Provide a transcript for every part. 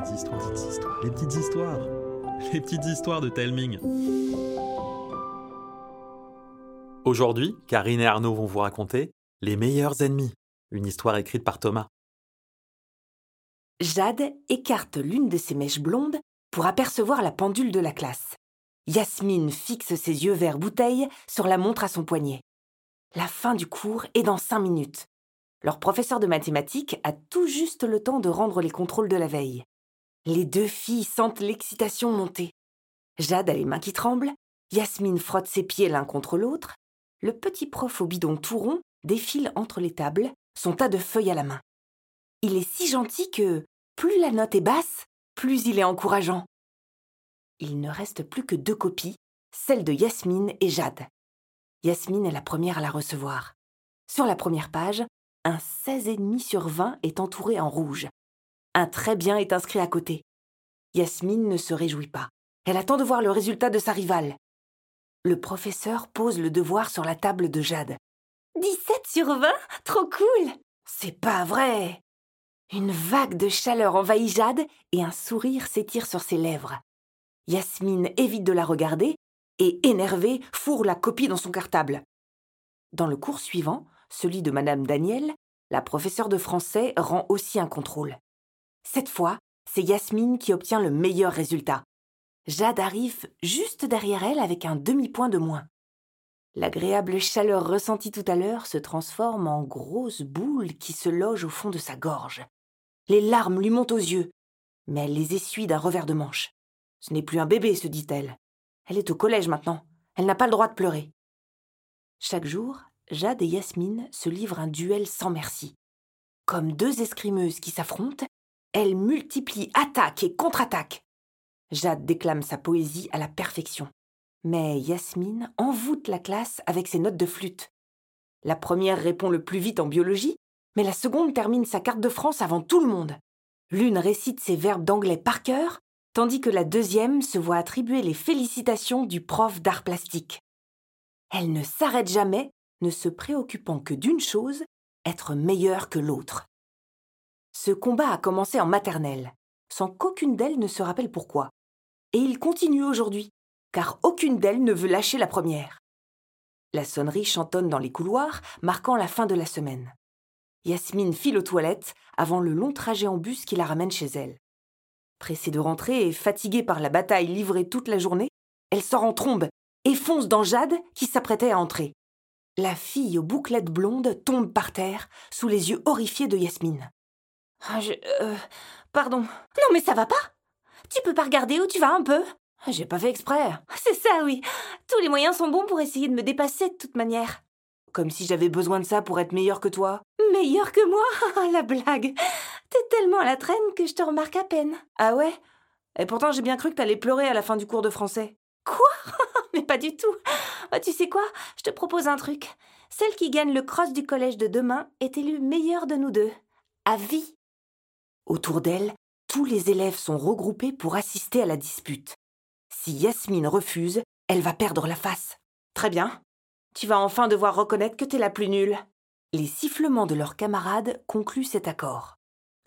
les petites histoires, les petites histoires, les petites histoires de Telming. Aujourd'hui, Karine et Arnaud vont vous raconter Les meilleurs ennemis, une histoire écrite par Thomas. Jade écarte l'une de ses mèches blondes pour apercevoir la pendule de la classe. Yasmine fixe ses yeux verts bouteille sur la montre à son poignet. La fin du cours est dans cinq minutes. Leur professeur de mathématiques a tout juste le temps de rendre les contrôles de la veille. Les deux filles sentent l'excitation monter. Jade a les mains qui tremblent, Yasmine frotte ses pieds l'un contre l'autre, le petit prof au bidon tout rond défile entre les tables, son tas de feuilles à la main. Il est si gentil que, plus la note est basse, plus il est encourageant. Il ne reste plus que deux copies, celle de Yasmine et Jade. Yasmine est la première à la recevoir. Sur la première page, un 16,5 sur 20 est entouré en rouge. Un très bien est inscrit à côté. Yasmine ne se réjouit pas. Elle attend de voir le résultat de sa rivale. Le professeur pose le devoir sur la table de Jade. 17 sur 20 Trop cool C'est pas vrai Une vague de chaleur envahit Jade et un sourire s'étire sur ses lèvres. Yasmine évite de la regarder et, énervée, fourre la copie dans son cartable. Dans le cours suivant, celui de Madame Daniel, la professeure de français rend aussi un contrôle. Cette fois, c'est Yasmine qui obtient le meilleur résultat. Jade arrive juste derrière elle avec un demi-point de moins. L'agréable chaleur ressentie tout à l'heure se transforme en grosse boule qui se loge au fond de sa gorge. Les larmes lui montent aux yeux, mais elle les essuie d'un revers de manche. Ce n'est plus un bébé, se dit-elle. Elle est au collège maintenant. Elle n'a pas le droit de pleurer. Chaque jour, Jade et Yasmine se livrent un duel sans merci. Comme deux escrimeuses qui s'affrontent, elles multiplient attaques et contre-attaques. Jade déclame sa poésie à la perfection. Mais Yasmine envoûte la classe avec ses notes de flûte. La première répond le plus vite en biologie, mais la seconde termine sa carte de France avant tout le monde. L'une récite ses verbes d'anglais par cœur, tandis que la deuxième se voit attribuer les félicitations du prof d'art plastique. Elle ne s'arrête jamais ne se préoccupant que d'une chose, être meilleure que l'autre. Ce combat a commencé en maternelle, sans qu'aucune d'elles ne se rappelle pourquoi. Et il continue aujourd'hui, car aucune d'elles ne veut lâcher la première. La sonnerie chantonne dans les couloirs, marquant la fin de la semaine. Yasmine file aux toilettes avant le long trajet en bus qui la ramène chez elle. Pressée de rentrer et fatiguée par la bataille livrée toute la journée, elle sort en trombe et fonce dans Jade qui s'apprêtait à entrer. La fille aux bouclettes blondes tombe par terre, sous les yeux horrifiés de Yasmine. Ah, je. Euh, pardon. Non, mais ça va pas Tu peux pas regarder où tu vas un peu J'ai pas fait exprès. C'est ça, oui. Tous les moyens sont bons pour essayer de me dépasser de toute manière. Comme si j'avais besoin de ça pour être meilleure que toi. Meilleure que moi? Ah, La blague T'es tellement à la traîne que je te remarque à peine. Ah ouais? Et pourtant j'ai bien cru que t'allais pleurer à la fin du cours de français. Quoi? Mais pas du tout. Oh, tu sais quoi? Je te propose un truc. Celle qui gagne le cross du collège de demain est élue meilleure de nous deux. À vie. Autour d'elle, tous les élèves sont regroupés pour assister à la dispute. Si Yasmine refuse, elle va perdre la face. Très bien. Tu vas enfin devoir reconnaître que t'es la plus nulle. Les sifflements de leurs camarades concluent cet accord.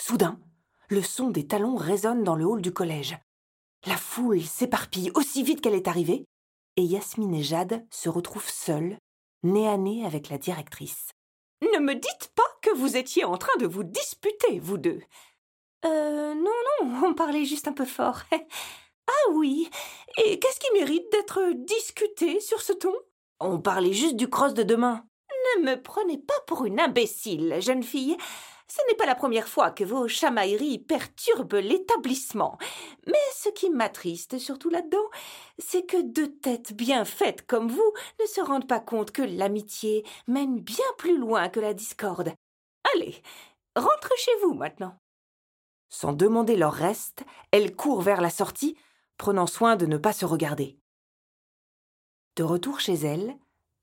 Soudain, le son des talons résonne dans le hall du collège. La foule s'éparpille aussi vite qu'elle est arrivée, et Yasmine et Jade se retrouvent seules, nez à nez avec la directrice. Ne me dites pas que vous étiez en train de vous disputer, vous deux. Euh, non, non, on parlait juste un peu fort. ah oui, et qu'est-ce qui mérite d'être discuté sur ce ton? On parlait juste du cross de demain. Ne me prenez pas pour une imbécile, jeune fille. Ce n'est pas la première fois que vos chamailleries perturbent l'établissement. Mais ce qui m'attriste surtout là-dedans, c'est que deux têtes bien faites comme vous ne se rendent pas compte que l'amitié mène bien plus loin que la discorde. Allez, rentre chez vous maintenant. Sans demander leur reste, elle court vers la sortie, prenant soin de ne pas se regarder. De retour chez elle,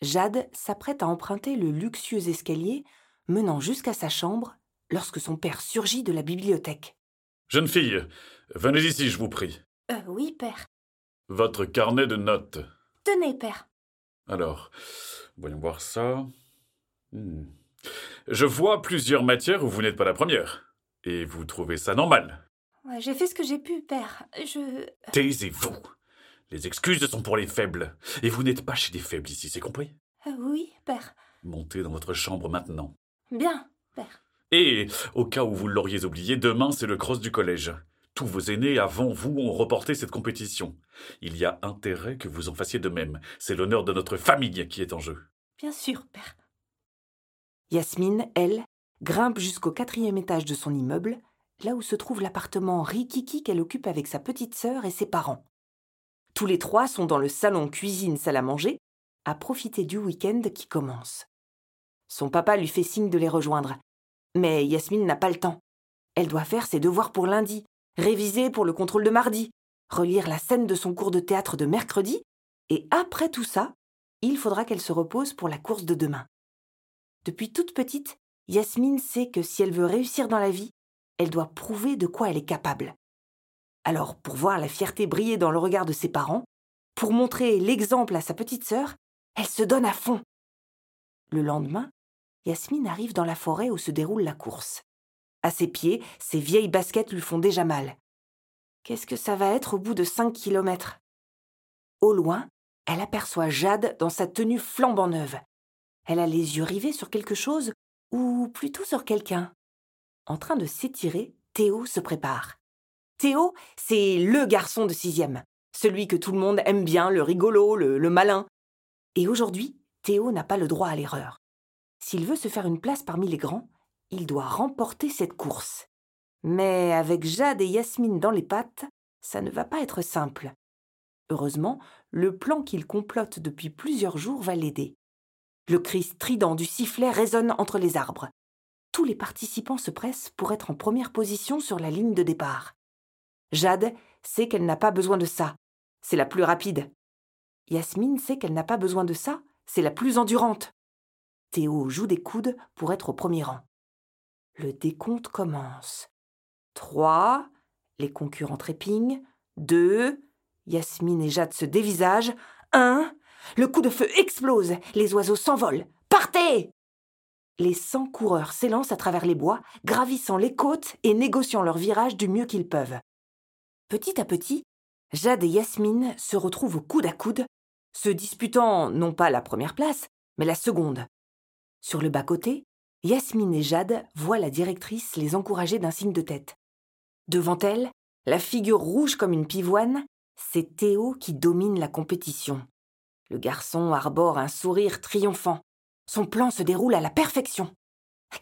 Jade s'apprête à emprunter le luxueux escalier menant jusqu'à sa chambre lorsque son père surgit de la bibliothèque. Jeune fille, venez ici, je vous prie. Euh, oui, père. Votre carnet de notes. Tenez, père. Alors, voyons voir ça. Hmm. Je vois plusieurs matières où vous n'êtes pas la première. Et vous trouvez ça normal? Ouais, j'ai fait ce que j'ai pu, père. Je. Taisez-vous. Les excuses sont pour les faibles. Et vous n'êtes pas chez les faibles ici, c'est compris? Euh, oui, père. Montez dans votre chambre maintenant. Bien, père. Et, au cas où vous l'auriez oublié, demain c'est le cross du collège. Tous vos aînés avant vous ont reporté cette compétition. Il y a intérêt que vous en fassiez de même. C'est l'honneur de notre famille qui est en jeu. Bien sûr, père. Yasmine, elle, grimpe jusqu'au quatrième étage de son immeuble, là où se trouve l'appartement rikiki qu'elle occupe avec sa petite sœur et ses parents. Tous les trois sont dans le salon cuisine-salle à manger, à profiter du week-end qui commence. Son papa lui fait signe de les rejoindre. Mais Yasmine n'a pas le temps. Elle doit faire ses devoirs pour lundi, réviser pour le contrôle de mardi, relire la scène de son cours de théâtre de mercredi, et après tout ça, il faudra qu'elle se repose pour la course de demain. Depuis toute petite, Yasmine sait que si elle veut réussir dans la vie, elle doit prouver de quoi elle est capable. Alors, pour voir la fierté briller dans le regard de ses parents, pour montrer l'exemple à sa petite sœur, elle se donne à fond. Le lendemain, Yasmine arrive dans la forêt où se déroule la course. À ses pieds, ses vieilles baskets lui font déjà mal. Qu'est-ce que ça va être au bout de cinq kilomètres? Au loin, elle aperçoit Jade dans sa tenue flambant neuve. Elle a les yeux rivés sur quelque chose, ou plutôt sur quelqu'un. En train de s'étirer, Théo se prépare. Théo, c'est le garçon de sixième, celui que tout le monde aime bien, le rigolo, le, malin. Et aujourd'hui, Théo n'a pas le droit à l'erreur. S'il veut se faire une place parmi les grands, il doit remporter cette course. Mais avec Jade et Yasmine dans les pattes, ça ne va pas être simple. Heureusement, le plan qu'il complote depuis plusieurs jours va l'aider. Le cri strident du sifflet résonne entre les arbres. Tous les participants se pressent pour être en première position sur la ligne de départ. Jade sait qu'elle n'a pas besoin de ça. C'est la plus rapide. Yasmine sait qu'elle n'a pas besoin de ça. C'est la plus endurante. Théo joue des coudes pour être au premier rang. Le décompte commence. Trois. Les concurrents trépignent. Deux. Yasmine et Jade se dévisagent. Un. Le coup de feu explose. Les oiseaux s'envolent. Partez Les cent coureurs s'élancent à travers les bois, gravissant les côtes et négociant leur virage du mieux qu'ils peuvent. Petit à petit, Jade et Yasmine se retrouvent coude à coude, se disputant non pas la première place, mais la seconde. Sur le bas-côté, Yasmine et Jade voient la directrice les encourager d'un signe de tête. Devant elle, la figure rouge comme une pivoine, c'est Théo qui domine la compétition. Le garçon arbore un sourire triomphant. Son plan se déroule à la perfection.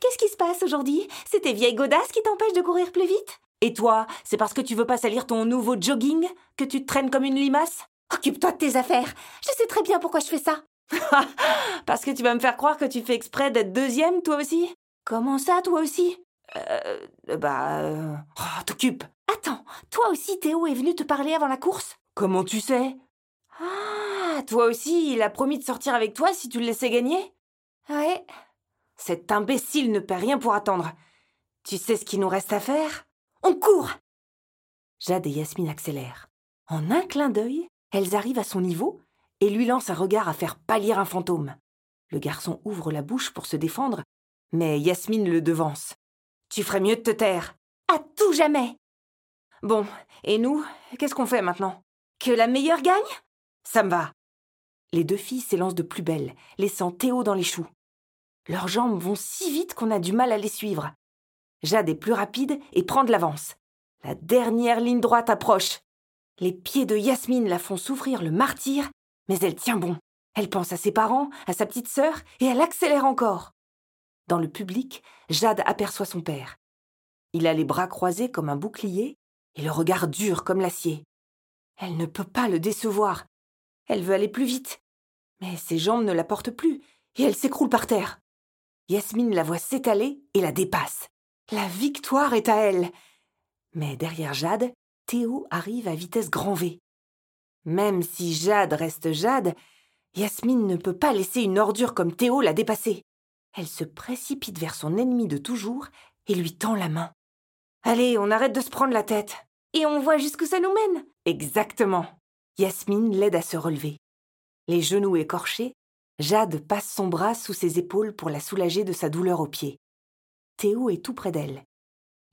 Qu'est-ce qui se passe aujourd'hui? C'est tes vieilles godasses qui t'empêchent de courir plus vite? Et toi, c'est parce que tu veux pas salir ton nouveau jogging que tu te traînes comme une limace? Occupe-toi de tes affaires. Je sais très bien pourquoi je fais ça. Parce que tu vas me faire croire que tu fais exprès d'être deuxième, toi aussi? Comment ça, toi aussi? Euh. Bah. Euh... Oh, t'occupe Attends, toi aussi, Théo est venu te parler avant la course? Comment tu sais? Ah, toi aussi, il a promis de sortir avec toi si tu le laissais gagner Ouais. Cet imbécile ne perd rien pour attendre. Tu sais ce qu'il nous reste à faire? On court Jade et Yasmine accélèrent. En un clin d'œil, elles arrivent à son niveau et lui lancent un regard à faire pâlir un fantôme. Le garçon ouvre la bouche pour se défendre, mais Yasmine le devance. Tu ferais mieux de te taire. À tout jamais Bon, et nous, qu'est-ce qu'on fait maintenant? Que la meilleure gagne? Ça me va. Les deux filles s'élancent de plus belle, laissant Théo dans les choux. Leurs jambes vont si vite qu'on a du mal à les suivre. Jade est plus rapide et prend de l'avance. La dernière ligne droite approche. Les pieds de Yasmine la font souffrir le martyr, mais elle tient bon. Elle pense à ses parents, à sa petite sœur, et elle accélère encore. Dans le public, Jade aperçoit son père. Il a les bras croisés comme un bouclier et le regard dur comme l'acier. Elle ne peut pas le décevoir. Elle veut aller plus vite. Mais ses jambes ne la portent plus et elle s'écroule par terre. Yasmine la voit s'étaler et la dépasse. La victoire est à elle. Mais derrière Jade, Théo arrive à vitesse grand V. Même si Jade reste Jade, Yasmine ne peut pas laisser une ordure comme Théo la dépasser. Elle se précipite vers son ennemi de toujours et lui tend la main. Allez, on arrête de se prendre la tête. Et on voit jusqu'où ça nous mène. Exactement. Yasmine l'aide à se relever. Les genoux écorchés, Jade passe son bras sous ses épaules pour la soulager de sa douleur aux pieds. Théo est tout près d'elle.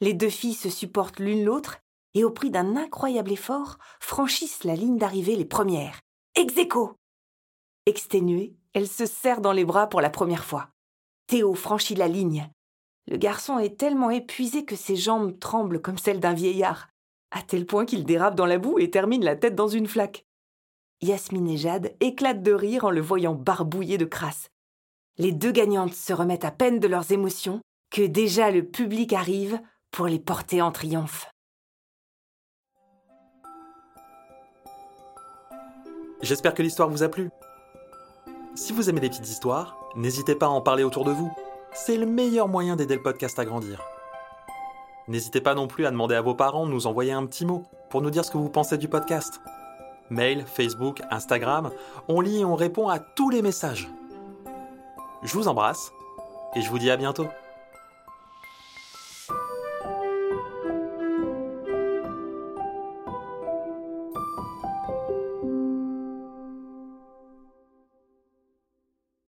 Les deux filles se supportent l'une l'autre et au prix d'un incroyable effort, franchissent la ligne d'arrivée les premières. Ex Exténuée, elle se serre dans les bras pour la première fois. Théo franchit la ligne. Le garçon est tellement épuisé que ses jambes tremblent comme celles d'un vieillard, à tel point qu'il dérape dans la boue et termine la tête dans une flaque. Yasmine et Jade éclatent de rire en le voyant barbouillé de crasse. Les deux gagnantes se remettent à peine de leurs émotions que déjà le public arrive pour les porter en triomphe. J'espère que l'histoire vous a plu. Si vous aimez les petites histoires, n'hésitez pas à en parler autour de vous. C'est le meilleur moyen d'aider le podcast à grandir. N'hésitez pas non plus à demander à vos parents de nous envoyer un petit mot pour nous dire ce que vous pensez du podcast. Mail, Facebook, Instagram, on lit et on répond à tous les messages. Je vous embrasse et je vous dis à bientôt.